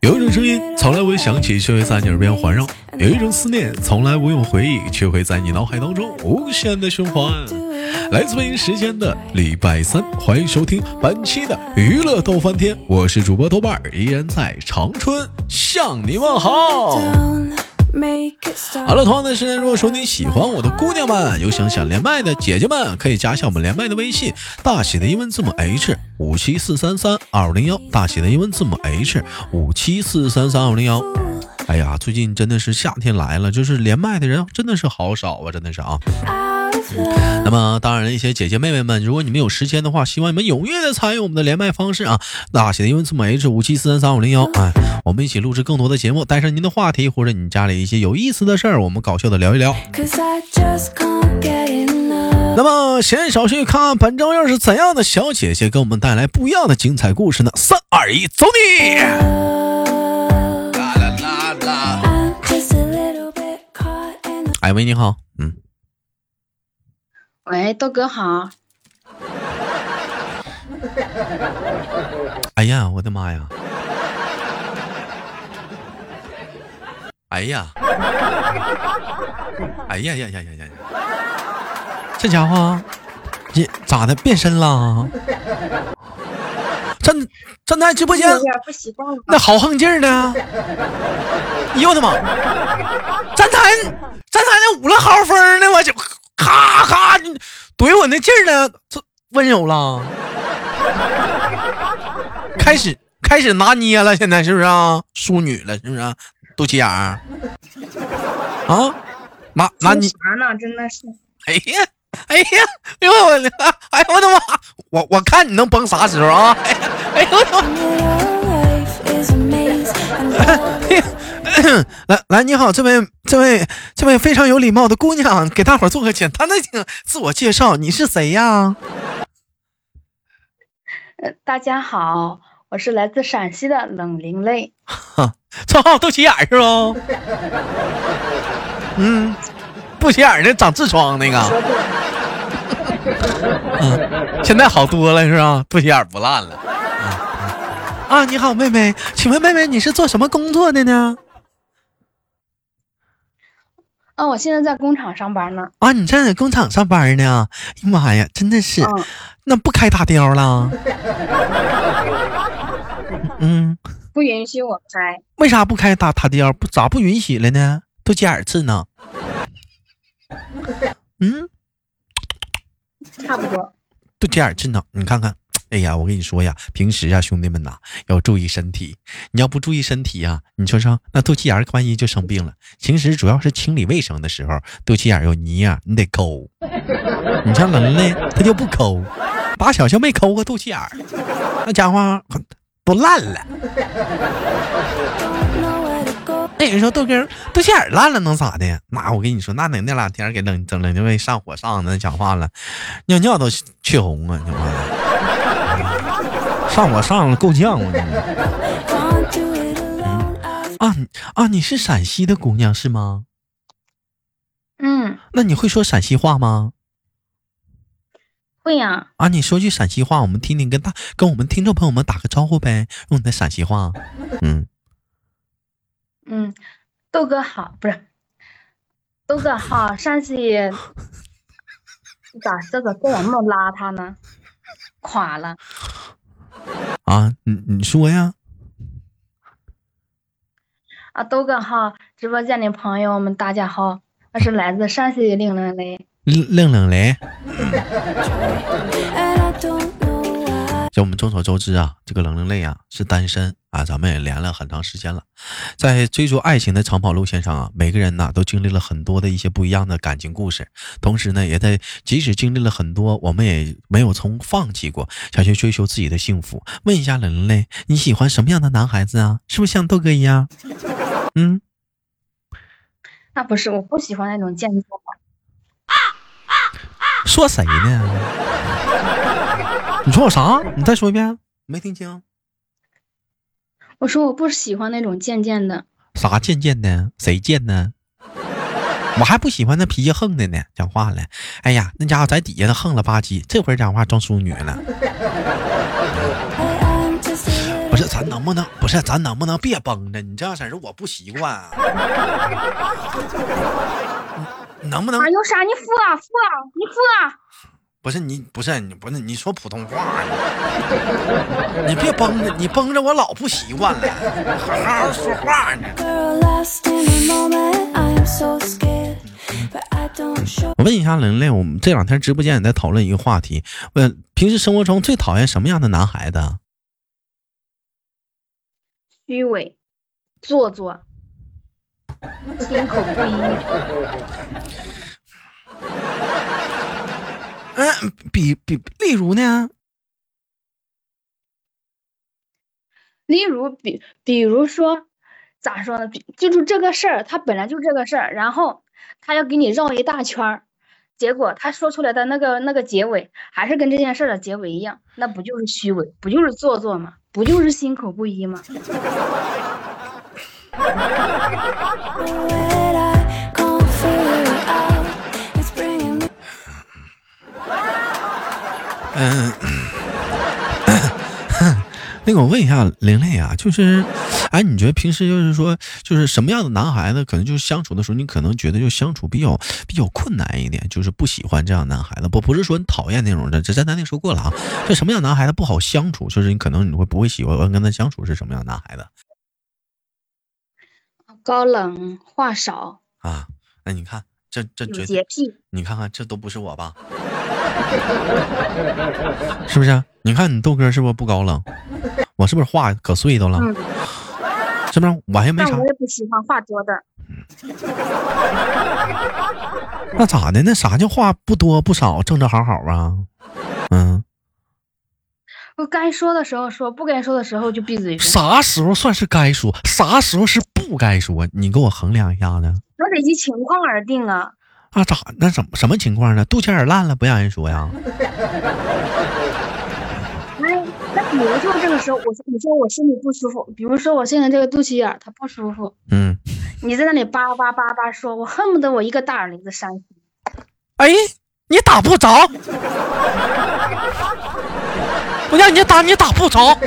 有一种声音从来未响起，却会在你耳边环绕；有一种思念从来不用回忆，却会在你脑海当中无限的循环。来自北京时间的礼拜三，欢迎收听本期的娱乐逗翻天，我是主播豆瓣儿，依然在长春向你问好。好了，同样的时间，如果说你喜欢我的姑娘们，有想想连麦的姐姐们，可以加一下我们连麦的微信，大写的英文字母 H 五七四三三二五零幺，大写的英文字母 H 五七四三三二五零幺。哎呀，最近真的是夏天来了，就是连麦的人真的是好少啊，真的是啊。那么，当然，一些姐姐妹妹们，如果你们有时间的话，希望你们踊跃的参与我们的连麦方式啊！大写的英文字母 H 五七四三三五零幺，哎，我们一起录制更多的节目，带上您的话题或者你家里一些有意思的事儿，我们搞笑的聊一聊。那么，闲言少叙，看看本周又是怎样的小姐姐给我们带来不一样的精彩故事呢？三二一，走你！哎喂，你好，嗯。喂，豆哥好。哎呀，我的妈呀！哎呀！哎呀呀呀呀呀！这家伙，你咋的变身了？站站在直播间，那豪横劲儿呢！哎呦我的妈！站台站台那捂了好风呢，我就。咔咔，你怼我那劲儿呢？这温柔了，开始开始拿捏了，现在是不是啊？淑女了，是不是？肚脐眼儿啊？拿拿你啥呢？真的是。哎呀，哎呀，哎呦我的，哎呦我的妈！我我看你能崩啥时候啊？哎呦我的妈！来来，你好，这位这位这位非常有礼貌的姑娘，给大伙做个简单的自我介绍，你是谁呀？呃，大家好，我是来自陕西的冷灵泪，绰号肚脐眼是不？嗯，肚脐眼的长痔疮那个。嗯，现在好多了是吧？肚脐眼不烂了。啊，你好，妹妹，请问妹妹你是做什么工作的呢？啊，我现在在工厂上班呢。啊，你在工厂上班呢？哎呀妈呀，真的是，那不开大雕了？嗯，不允许我开。为啥不开大塔雕？不咋不允许了呢？都几耳次呢？嗯，差不多。都几耳次呢？你看看。哎呀，我跟你说呀，平时啊，兄弟们呐，要注意身体。你要不注意身体呀，你说说，那肚脐眼万一就生病了。平时主要是清理卫生的时候，肚脐眼有泥呀，你得抠。你像人呢，他就不抠，打小就没抠过肚脐眼那家伙都烂了。那人说豆哥肚脐眼烂了能咋的？那我跟你说，那那那两天给冷整冷就被上火上的，讲话了，尿尿都血红啊，讲话了。上我上了够呛啊！啊啊！你是陕西的姑娘是吗？嗯。那你会说陕西话吗？会呀。啊，你说句陕西话，我们听听，跟大跟我们听众朋友们打个招呼呗，用你的陕西话。嗯。嗯，豆哥好，不是豆哥好，陕西 咋这个这么邋遢呢？垮了。啊，你你说呀？啊，豆哥好，直播间的朋友们大家好，我是来自陕西的冷冷雷。冷冷雷。就我们众所周知啊，这个冷冷泪啊是单身啊，咱们也连了很长时间了，在追逐爱情的长跑路线上啊，每个人呢都经历了很多的一些不一样的感情故事，同时呢，也在即使经历了很多，我们也没有从放弃过，想去追求自己的幸福。问一下冷冷泪，你喜欢什么样的男孩子啊？是不是像豆哥一样？嗯，那不是，我不喜欢那种贱货。说谁呢？你说我啥？你再说一遍，没听清。我说我不喜欢那种贱贱的。啥贱贱的？谁贱呢？我还不喜欢那脾气横的呢。讲话了，哎呀，那家伙在底下横了吧唧，这会儿讲话装淑女了。不是，咱能不能不是？咱能不能别绷着？你这样式儿我不习惯啊。能不能？有啥？你付啊付啊，你付啊！不是你，不是你，不是你说普通话呀？你别绷着，你绷着我老不习惯了。好好说话呢。我问一下玲玲，我们这两天直播间也在讨论一个话题，问平时生活中最讨厌什么样的男孩子？虚伪、做作、心口不一。嗯，比比，例如呢？例如，比比如说，咋说呢？比就是这个事儿，他本来就这个事儿，然后他要给你绕一大圈儿，结果他说出来的那个那个结尾，还是跟这件事的结尾一样，那不就是虚伪，不就是做作吗？不就是心口不一吗？嗯，那个我问一下玲玲啊，就是，哎，你觉得平时就是说，就是什么样的男孩子，可能就是相处的时候，你可能觉得就相处比较比较困难一点，就是不喜欢这样男孩子，不不是说你讨厌那种的，这咱咱那说过了啊。这什么样男孩子不好相处，就是你可能你会不会喜欢跟他相处是什么样男孩子？高冷，话少啊。那你看，这这洁癖，你看看这都不是我吧？是不是？你看你豆哥是不是不高冷？我是不是话可碎都了？是不是？我还没啥。我也不喜欢话多的。那咋的？那啥叫话不多不少，正正好好啊？嗯。我该说的时候说，不该说的时候就闭嘴。啥时候算是该说？啥时候是不该说？你给我衡量一下子。那得依情况而定啊。啊咋？那怎么什么情况呢？肚脐眼烂了不让人说呀？哎，那比如说这个时候，我说你说我心里不舒服，比如说我现在这个肚脐眼它不舒服，嗯，你在那里叭叭叭叭说，我恨不得我一个大耳铃子扇。哎，你打不着，我让你打你打不着。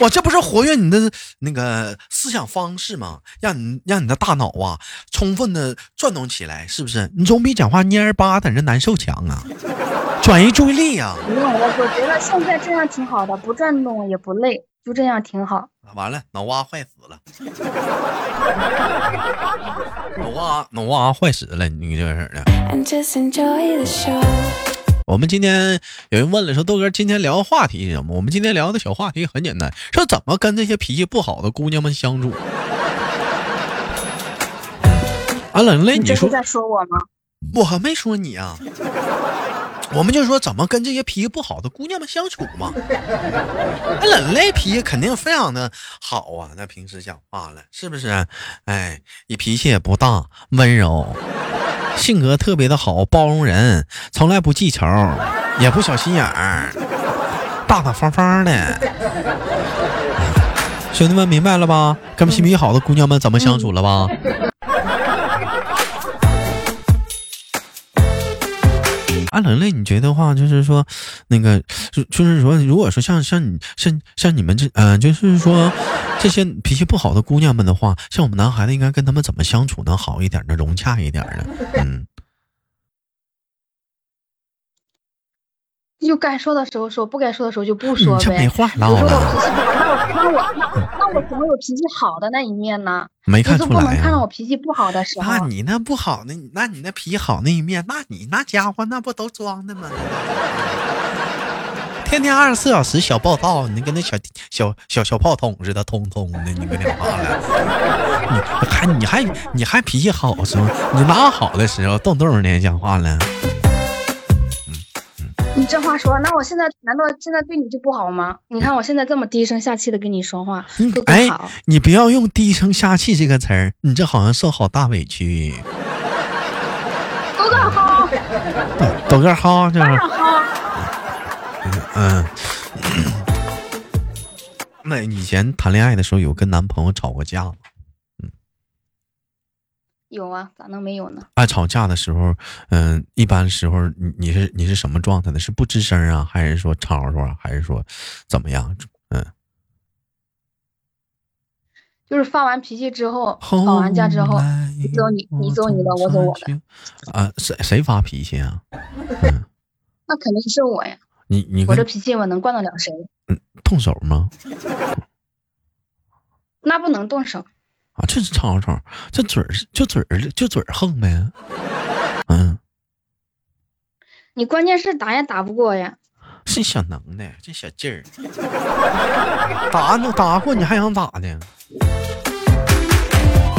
我这不是活跃你的那个思想方式吗？让你让你的大脑啊充分的转动起来，是不是？你总比讲话蔫儿巴在这难受强啊！转移注意力呀！不用，我我觉得现在这样挺好的，不转动也不累，就这样挺好。完了，脑瓜坏死了，脑瓜脑瓜坏死了，你这事的。我们今天有人问了，说豆哥今天聊的话题是什么？我们今天聊的小话题很简单，说怎么跟这些脾气不好的姑娘们相处。啊，冷泪，你说在说我吗？我还没说你啊。我们就说怎么跟这些脾气不好的姑娘们相处嘛。那冷泪脾气肯定非常的好啊，那平时讲话了是不是？哎，你脾气也不大，温柔。性格特别的好，包容人，从来不记仇，也不小心眼儿，大大方方的。兄弟们明白了吧？跟脾气好的姑娘们怎么相处了吧？阿冷泪，你觉得话就是说，那个就是说，如果说像像你像像你们这嗯，就是说这些脾气不好的姑娘们的话，像我们男孩子应该跟他们怎么相处能好一点呢？融洽一点呢？嗯，就该说的时候说，不该说的时候就不说呗。这没话唠了。那我那我那我怎么有脾气好的那一面呢？没看出来呀。不能看到我脾气不好的时候。那你那不好那，那你那脾气好那一面，那你那家伙那不都装的吗？天天二十四小时小暴躁，你跟那小小小小炮筒似的，通通的，你跟你话了。你还你还你还脾气好是吗？你哪好的时候动动的讲话了？你这话说，那我现在难道现在对你就不好吗？你看我现在这么低声下气的跟你说话，哎，你不要用低声下气这个词儿，你这好像受好大委屈。豆哥好，豆哥好，这样好。嗯，那以前谈恋爱的时候有跟男朋友吵过架吗？有啊，咋能没有呢？爱吵架的时候，嗯，一般时候你你是你是什么状态呢？是不吱声啊，还是说吵吵啊，还是说怎么样？嗯，就是发完脾气之后，吵完架之后，你走你你走你的，我走我的。啊，谁谁发脾气啊？嗯，那肯定是我呀。你你我这脾气我能惯得了谁？嗯，动手吗？那不能动手。啊，就是吵吵，这嘴儿就嘴儿就嘴儿横呗，嗯。你关键是打也打不过呀。这小能耐，这小劲儿，打能打过你还想咋的？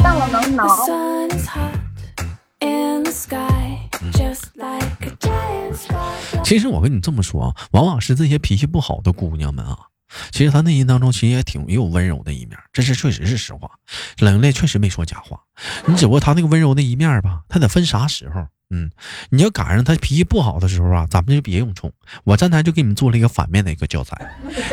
但我能挠。其实我跟你这么说啊，往往是这些脾气不好的姑娘们啊。其实他内心当中其实也挺有温柔的一面，这是确实是实话。冷泪确实没说假话，你只不过他那个温柔的一面吧，他得分啥时候。嗯，你要赶上他脾气不好的时候啊，咱们就别用冲。我站台就给你们做了一个反面的一个教材。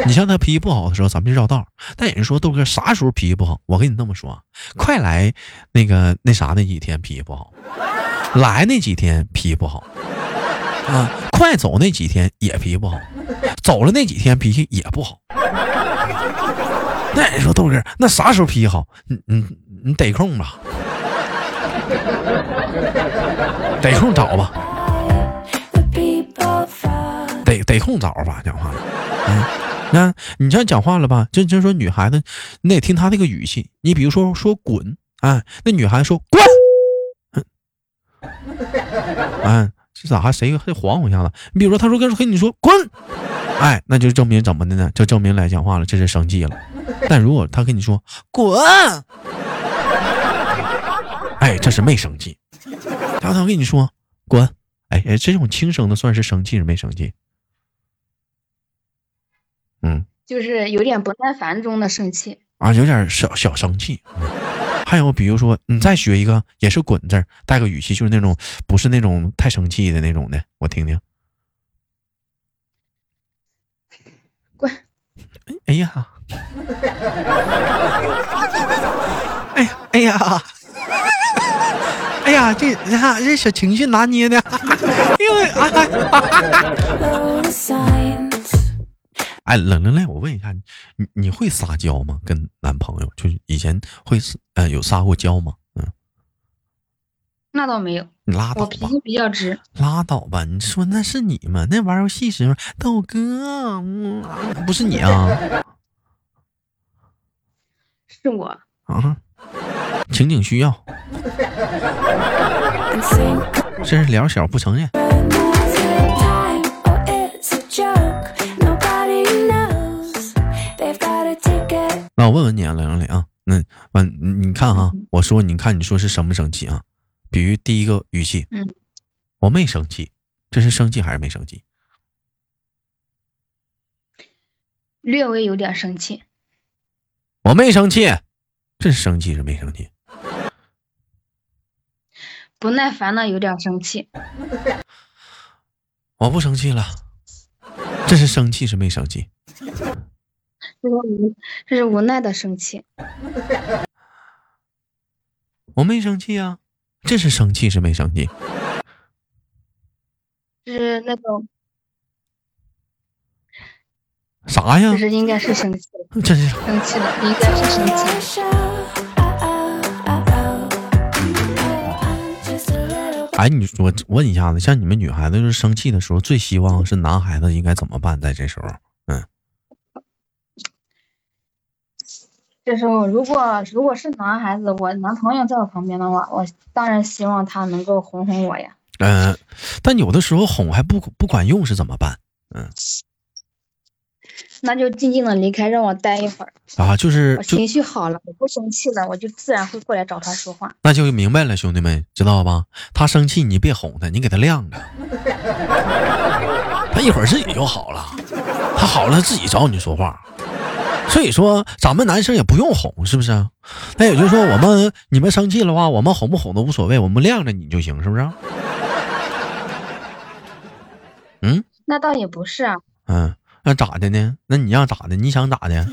你像他脾气不好的时候，咱们就绕道。但有人说豆哥啥时候脾气不好？我跟你那么说，快来那个那啥那几天脾气不好，来那几天脾气不好。啊，快走那几天也脾气不好，走了那几天脾气也不好。那你说豆哥，那啥时候脾气好？你你你得空吧，得空找吧，得得空找吧。讲话了，嗯，那你这样讲话了吧？就就说女孩子，你得听她那个语气。你比如说说滚，哎，那女孩子说滚，嗯。这咋还谁还晃我一下子？你比如说，他说跟跟你说滚，哎，那就证明怎么的呢？就证明来讲话了，这是生气了。但如果他跟你说滚，哎，这是没生气。然后他跟你说滚，哎哎，这种轻声的算是生气是没生气？嗯，就是有点不耐烦中的生气啊，有点小小生气。还有，比如说，你再学一个，也是“滚”字，带个语气，就是那种不是那种太生气的那种的，我听听。滚！哎呀！哎呀！哎呀！哎呀！这你看这小情绪拿捏的，因为啊。哎，冷冷来，我问一下你，你你会撒娇吗？跟男朋友就是以前会，呃，有撒过娇吗？嗯，那倒没有。你拉倒吧。我脾气比较直。拉倒吧，你说那是你吗？那玩游戏时候，豆哥，不是你啊？是我啊。情景需要。真是两小不承认。那我问问你啊，冷冷磊啊，那完你看哈，我说你看你说是生不生气啊？比如第一个语气，嗯，我没生气，这是生气还是没生气？略微有点生气。我没生气，这是生气是没生气？不耐烦的有点生气。我不生气了，这是生气是没生气？这是无，这是无奈的生气。我没生气啊，这是生气是没生气？是那种啥呀？这是应该是生气，这是生气的，应该是生气。哎，你我问一下子，像你们女孩子就是生气的时候，最希望是男孩子应该怎么办？在这时候，嗯。这时候，如果如果是男孩子，我男朋友在我旁边的话，我当然希望他能够哄哄我呀。嗯，但有的时候哄还不不管用是怎么办？嗯，那就静静的离开，让我待一会儿。啊，就是情绪好了，我不生气了，我就自然会过来找他说话。那就明白了，兄弟们，知道吧？他生气，你别哄他，你给他晾着，他一会儿自己就好了。他好了，自己找你说话。所以说，咱们男生也不用哄，是不是？那也就是说，我们你们生气的话，我们哄不哄都无所谓，我们晾着你就行，是不是？嗯，那倒也不是啊。嗯，那咋的呢？那你让咋的？你想咋的？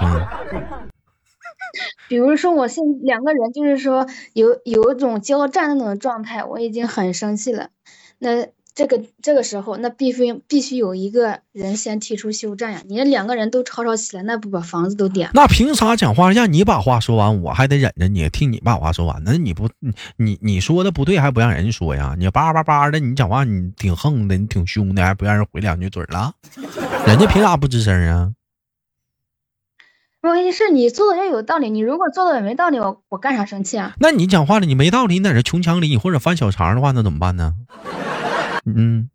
嗯，比如说我现两个人就是说有有一种交战的那种状态，我已经很生气了。那这个这个时候，那必须必须有一个人先提出休战呀！你两个人都吵吵起来，那不把房子都点？那凭啥讲话让你把话说完，我还得忍着你听你把话说完？那你不你你说的不对，还不让人说呀？你叭叭叭的，你讲话你挺横的，你挺凶的，还不让人回两句嘴了？人家凭啥不吱声啊？问题是你做的要有道理，你如果做的也没道理，我我干啥生气啊？那你讲话了，你没道理，你在这穷讲理或者翻小肠的话，那怎么办呢？嗯，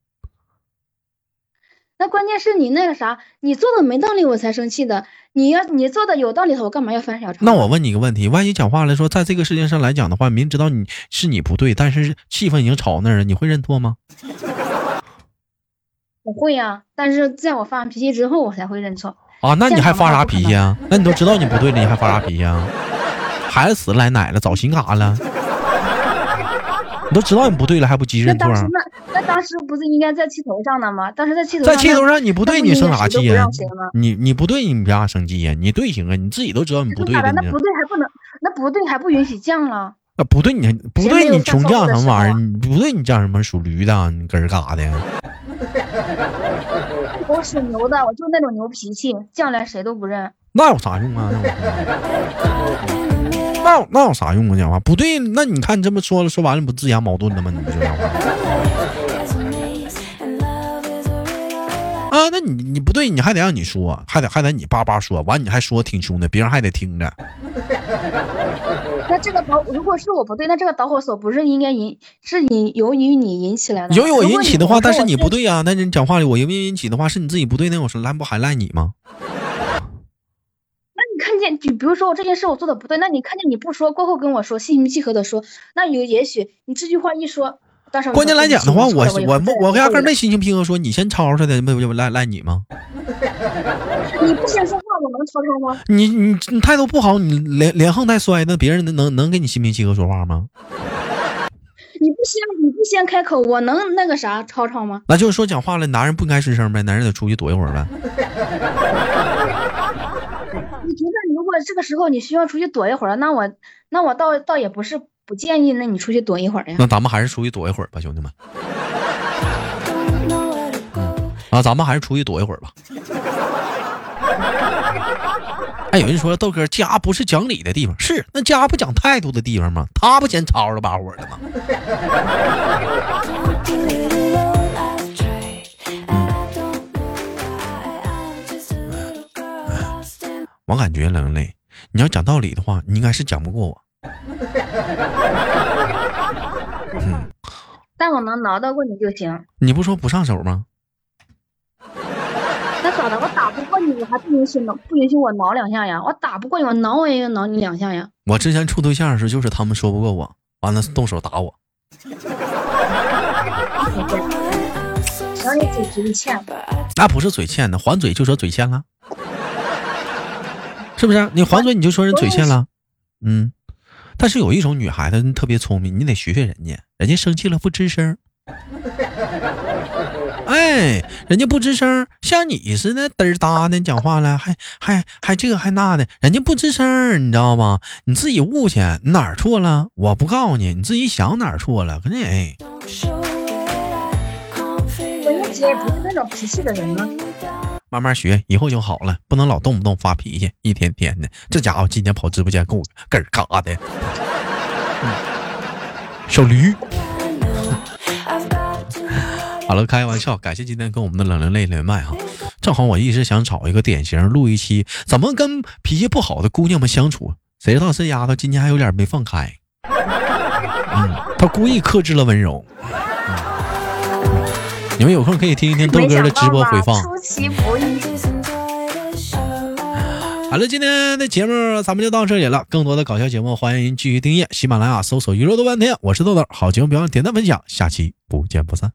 那关键是你那个啥，你做的没道理，我才生气的。你要你做的有道理的，我干嘛要翻小肠？那我问你一个问题，万一讲话来说，在这个事情上来讲的话，明知道你是你不对，但是气氛已经吵那儿了，你会认错吗？我会呀，但是在我发完脾气之后，我才会认错。啊，那你还发啥脾气啊？那你都知道你不对了，你还发啥脾气啊？孩子死了来奶了，早心干啥了？你都知道你不对了，还不急认错？那当时那那当时不是应该在气头上的吗？当时在气头在气头上，你不对，你生啥气呀？你你不对，你凭啥生气呀？你对行啊，你自己都知道你不对的。那不对还不能，那不对还不允许犟了？那不对，你不对，你穷犟什么玩意儿？你不对，你犟什么？属驴的，你根儿嘎的。我属牛的，我就那种牛脾气，犟来谁都不认。那有啥用啊？那那有啥用啊？讲话不对，那你看你这么说了，说完了不自相矛盾了吗？你不就讲话啊？那你你不对，你还得让你说，还得还得你叭叭说完，你还说挺凶的，别人还得听着。那这个导，如果是我不对，那这个导火索不是应该引，是引由于你引起来的？由于我引起的话，但是你不对啊。那你讲话里，我因为引起的话是你自己不对，那我说赖不还赖你吗？看见就比如说我这件事我做的不对，那你看见你不说过后跟我说心平气和的说，那有也许你这句话一说，关键来讲的话，我我我压根没心情平和说，你先吵吵的，不不赖赖你吗？你不先说话，我能吵吵吗？你你你态度不好，你连连横带摔，那别人能能能跟你心平气和说话吗？你不先你不先开口，我能那个啥吵吵吗？那就是说讲话了，男人不应该吱声呗，男人得出去躲一会儿呗。你觉得如果这个时候你需要出去躲一会儿，那我那我倒倒也不是不建议，那你出去躲一会儿呀。那咱们还是出去躲一会儿吧，兄弟们。啊，咱们还是出去躲一会儿吧。哎，有人说豆哥家不是讲理的地方，是那家不讲态度的地方吗？他不嫌吵吵把火的吗？我感觉冷磊，你要讲道理的话，你应该是讲不过我。嗯，但我能挠到过你就行。你不说不上手吗？那咋的？我打不过你，我还不允许挠，不允许我挠两下呀？我打不过你，我挠我也要挠你两下呀。我之前处对象的时候，就是他们说不过我，完了动手打我。然后你嘴欠。那不是嘴欠的，还嘴就说嘴欠了。是不是你还嘴你就说人嘴欠了？嗯，但是有一种女孩子特别聪明，你得学学人家，人家生气了不吱声。哎，人家不吱声，像你似的嘚儿哒的讲话了，还还还这个还那的，人家不吱声，你知道吗？你自己悟去，你哪儿错了？我不告诉你，你自己想哪儿错了。可你哎，我姐不是那种脾气的人吗？慢慢学，以后就好了。不能老动不动发脾气，一天天的。这家伙今天跑直播间，给我根儿嘎的，小驴。好了，开玩笑。感谢今天跟我们的冷冷泪连麦哈。正好我一直想找一个典型录一期，怎么跟脾气不好的姑娘们相处。谁知道这丫头今天还有点没放开。嗯，她故意克制了温柔。你们有空可以听一听豆哥的直播回放。出其不意。好了，今天的节目咱们就到这里了。更多的搞笑节目，欢迎您继续订阅喜马拉雅，搜索“娱乐多半天”。我是豆豆，好节目别忘点赞分享，下期不见不散。